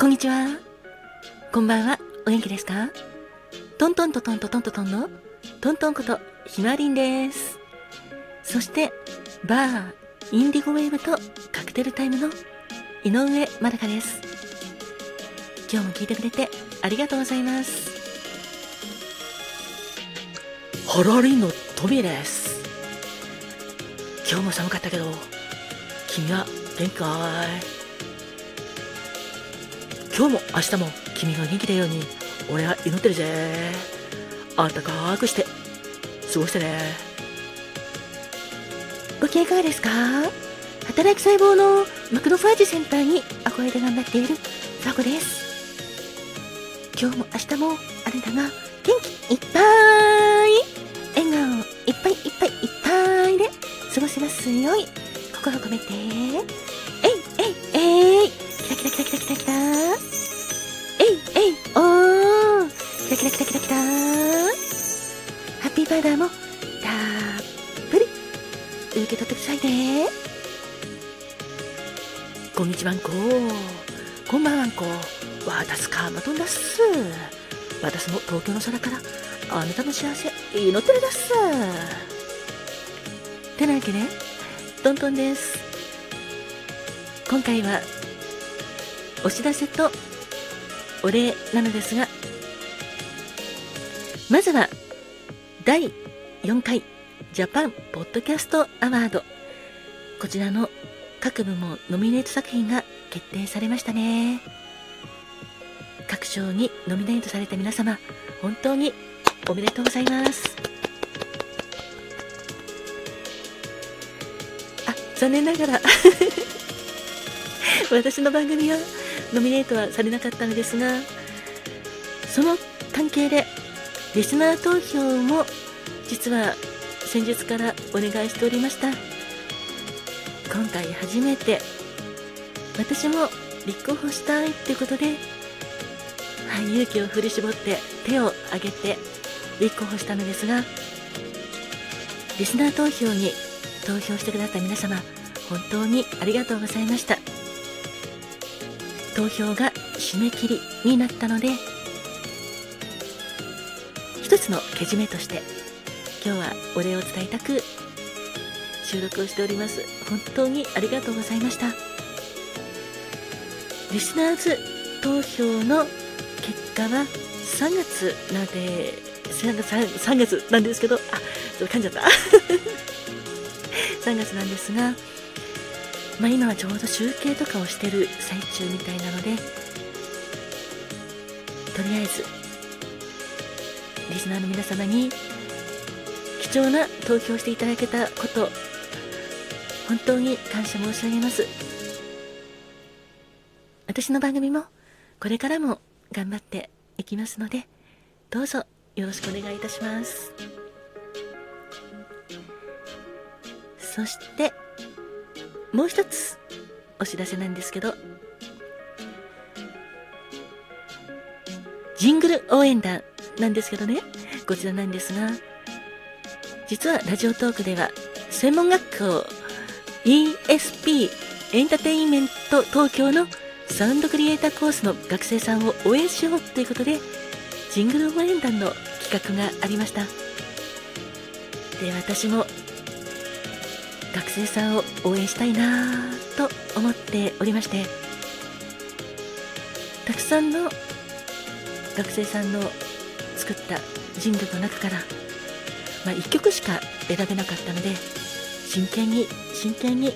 こんにちは。こんばんは。お元気ですか？トントントトントトントンのトントンことひまりんです。そして、バー、インディゴウェーブとカクテルタイムの井上まどかです。今日も聞いてくれてありがとうございます。ハラリンのトミーです。今日も寒かったけど、君は元気かい？今日も明日も君が元気だように俺は祈ってるぜ。あったかくして。過ごしてね。ご機嫌いかがですか？働く細胞のマクロファージセンターに憧れて頑張っているサコです。今日も明日もあなたが元気いっぱい。笑顔いっぱいいっぱいいっぱいで過ごせますよい心を込めて。キラキラキラキラキラキラえいえいおー。キラキラキラキラキラハッピーパウダーもたっぷり。受け取ってくださいね。こんにちはんこ。こんばんはんこ。わたすかまとんだっす。私も東京の空からあなたの幸せ祈ってるだっす。てなわけでトントンです。今回はお知らせとお礼なのですが、まずは第4回ジャパンポッドキャストアワード。こちらの各部門ノミネート作品が決定されましたね。各賞にノミネートされた皆様、本当におめでとうございます。あ、残念ながら 私の番組はノミネートはされなかったのですが、その関係で、リスナー投票も実は先日からお願いしておりました。今回初めて、私も立候補したいってことで、はい、勇気を振り絞って手を挙げて立候補したのですが、リスナー投票に投票してくださった皆様、本当にありがとうございました。投票が締め切りになったので一つのけじめとして今日はお礼を伝えたく収録をしております。本当にありがとうございました。リスナーズ投票の結果は3月なで 3, 月 3, 月なんですけどあちょっと噛んじゃった。3月なんですがまあ、今はちょうど集計とかをしてる最中みたいなのでとりあえずリスナーの皆様に貴重な投票していただけたこと本当に感謝申し上げます。私の番組もこれからも頑張っていきますのでどうぞよろしくお願いいたします。そしてもう一つお知らせなんですけどジングル応援団なんですけどねこちらなんですが実はラジオトークでは専門学校 ESP エンターテインメント東京のサウンドクリエイターコースの学生さんを応援しようということでジングル応援団の企画がありました。で私も学生さんを応援したいなと思っておりましてたくさんの学生さんの作ったジングルの中から、まあ、1曲しか選べなかったので真剣に真剣に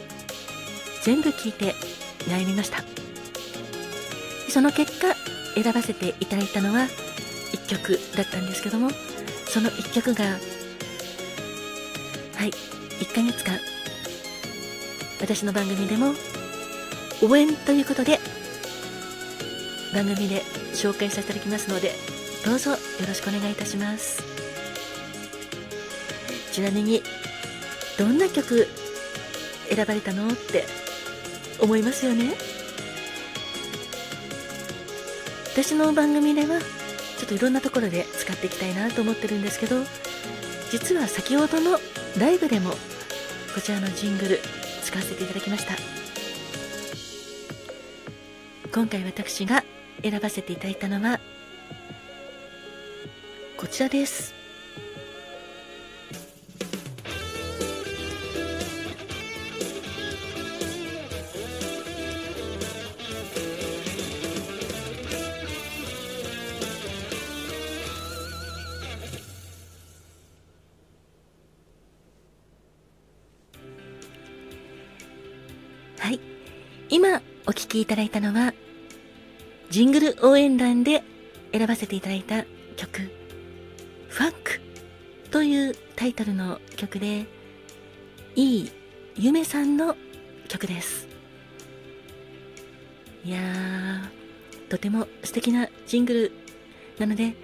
全部聴いて悩みました。その結果選ばせていただいたのは1曲だったんですけどもその1曲がはい1ヶ月間私の番組でも応援ということで番組で紹介させていただきますのでどうぞよろしくお願いいたします。ちなみにどんな曲選ばれたのって思いますよね？私の番組ではちょっといろんなところで使っていきたいなと思ってるんですけど実は先ほどのライブでもこちらのジングル使わせていただきました。今回私が選ばせていただいたのはこちらです。はい。今お聴きいただいたのはジングル応援団で選ばせていただいた曲「ファンク」というタイトルの曲でいいゆめさんの曲です。いやーとても素敵なジングルなので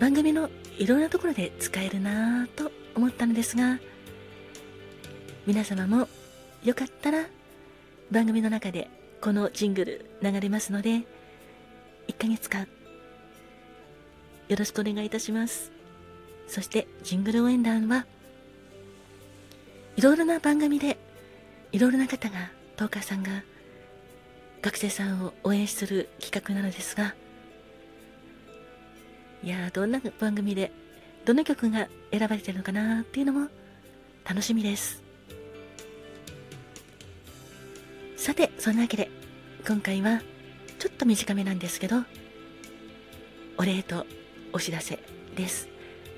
番組のいろんなところで使えるなぁと思ったのですが皆様もよかったら番組の中でこのジングル流れますので1ヶ月間よろしくお願いいたします。そしてジングル応援団はいろいろな番組でいろいろな方がトーカーさんが学生さんを応援する企画なのですがいやどんな番組でどの曲が選ばれてるのかなっていうのも楽しみです。さてそんなわけで今回はちょっと短めなんですけどお礼とお知らせです。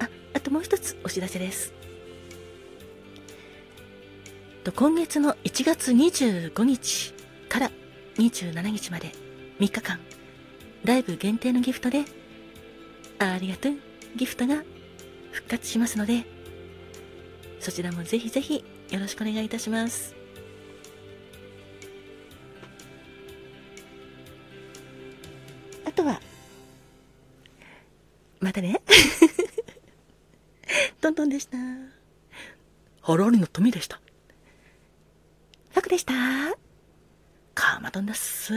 ああともう一つお知らせです。と今月の1月25日から27日まで3日間ライブ限定のギフトでありがとうギフトが復活しますのでそちらもぜひぜひよろしくお願いいたします。またね。トントンでした。ハラリの富でした。楽でした。カーマトンです